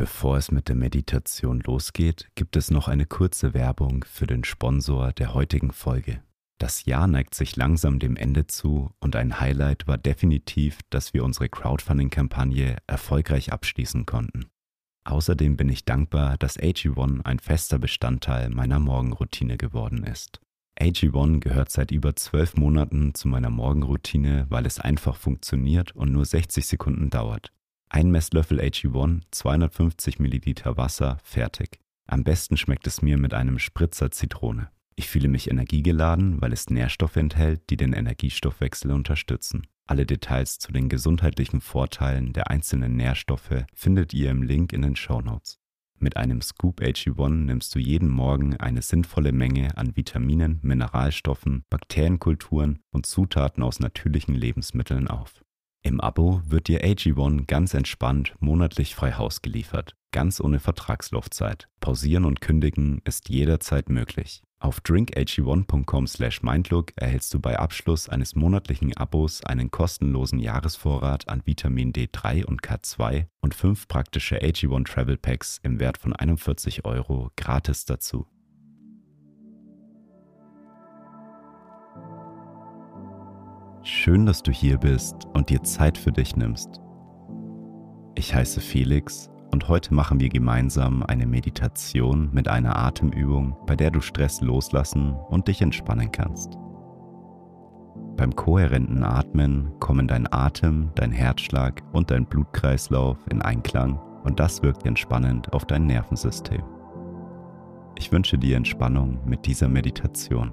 Bevor es mit der Meditation losgeht, gibt es noch eine kurze Werbung für den Sponsor der heutigen Folge. Das Jahr neigt sich langsam dem Ende zu und ein Highlight war definitiv, dass wir unsere Crowdfunding-Kampagne erfolgreich abschließen konnten. Außerdem bin ich dankbar, dass AG1 ein fester Bestandteil meiner Morgenroutine geworden ist. AG1 gehört seit über zwölf Monaten zu meiner Morgenroutine, weil es einfach funktioniert und nur 60 Sekunden dauert. Ein Messlöffel AG1, 250 Milliliter Wasser, fertig. Am besten schmeckt es mir mit einem Spritzer Zitrone. Ich fühle mich energiegeladen, weil es Nährstoffe enthält, die den Energiestoffwechsel unterstützen. Alle Details zu den gesundheitlichen Vorteilen der einzelnen Nährstoffe findet ihr im Link in den Show Notes. Mit einem Scoop AG1 nimmst du jeden Morgen eine sinnvolle Menge an Vitaminen, Mineralstoffen, Bakterienkulturen und Zutaten aus natürlichen Lebensmitteln auf. Im Abo wird dir AG1 ganz entspannt monatlich frei Haus geliefert, ganz ohne Vertragslaufzeit. Pausieren und kündigen ist jederzeit möglich. Auf drinkag1.com/mindlook erhältst du bei Abschluss eines monatlichen Abos einen kostenlosen Jahresvorrat an Vitamin D3 und K2 und fünf praktische AG1 Travel Packs im Wert von 41 Euro gratis dazu. Schön, dass du hier bist und dir Zeit für dich nimmst. Ich heiße Felix und heute machen wir gemeinsam eine Meditation mit einer Atemübung, bei der du Stress loslassen und dich entspannen kannst. Beim kohärenten Atmen kommen dein Atem, dein Herzschlag und dein Blutkreislauf in Einklang und das wirkt entspannend auf dein Nervensystem. Ich wünsche dir Entspannung mit dieser Meditation.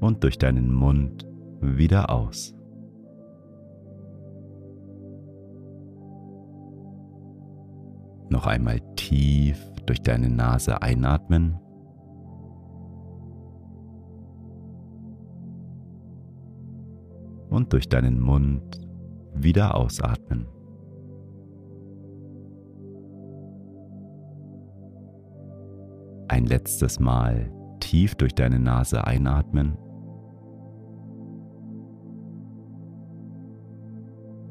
und durch deinen Mund wieder aus. Noch einmal tief durch deine Nase einatmen. Und durch deinen Mund wieder ausatmen. Ein letztes Mal tief durch deine Nase einatmen.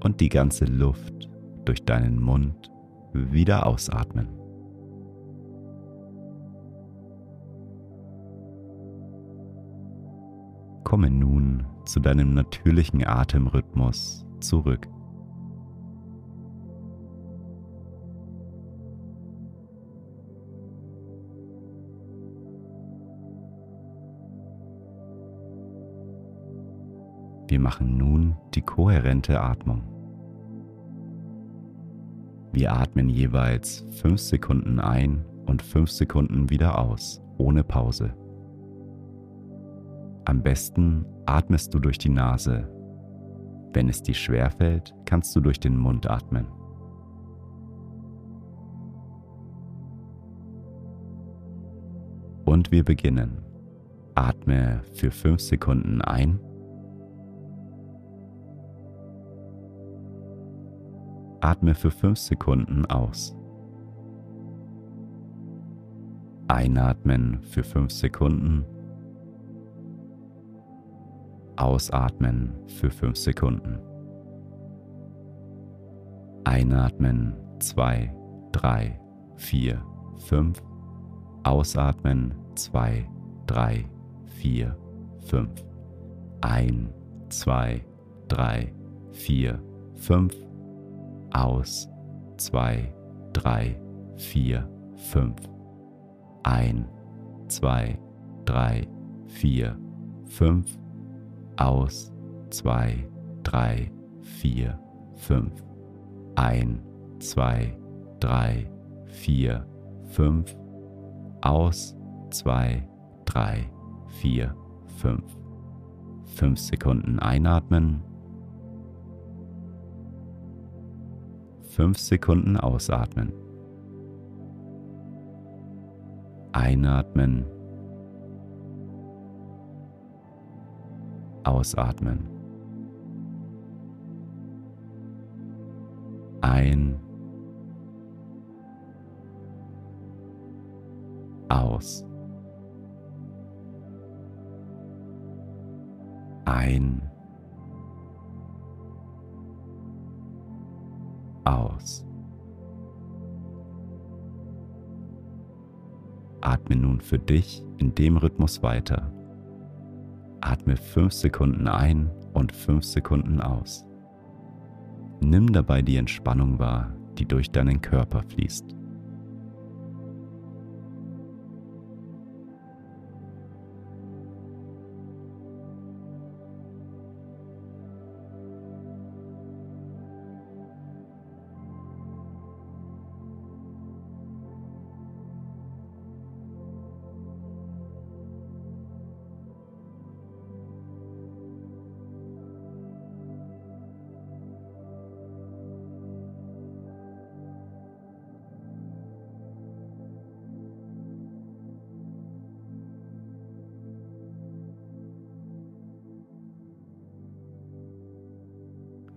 Und die ganze Luft durch deinen Mund wieder ausatmen. Komme nun zu deinem natürlichen Atemrhythmus zurück. Wir machen nun die kohärente Atmung. Wir atmen jeweils 5 Sekunden ein und 5 Sekunden wieder aus, ohne Pause. Am besten atmest du durch die Nase. Wenn es dir schwerfällt, kannst du durch den Mund atmen. Und wir beginnen. Atme für 5 Sekunden ein Atme für 5 Sekunden aus. Einatmen für 5 Sekunden. Ausatmen für 5 Sekunden. Einatmen 2, 3, 4, 5. Ausatmen 2, 3, 4, 5. Ein, 2, 3, 4, 5 aus, zwei, drei, vier, fünf. Ein, zwei, drei, vier, fünf. Aus, zwei, drei, vier, fünf. Ein, zwei, drei, 4, 5. Aus, 2, 3, 4, 5. 5 Sekunden einatmen. 5 Sekunden ausatmen. Einatmen. Ausatmen. Ein. Aus. Ein. Aus. Atme nun für dich in dem Rhythmus weiter. Atme 5 Sekunden ein und 5 Sekunden aus. Nimm dabei die Entspannung wahr, die durch deinen Körper fließt.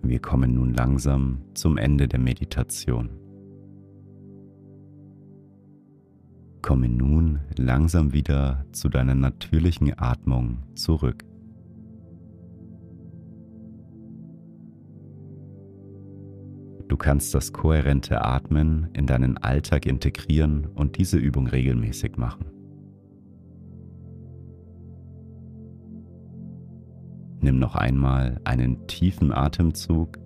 Wir kommen nun langsam zum Ende der Meditation. Komme nun langsam wieder zu deiner natürlichen Atmung zurück. Du kannst das kohärente Atmen in deinen Alltag integrieren und diese Übung regelmäßig machen. Nimm noch einmal einen tiefen Atemzug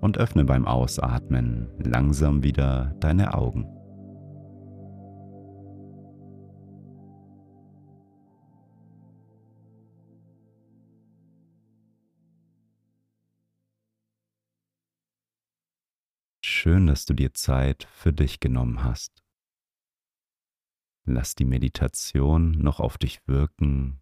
und öffne beim Ausatmen langsam wieder deine Augen. Schön, dass du dir Zeit für dich genommen hast. Lass die Meditation noch auf dich wirken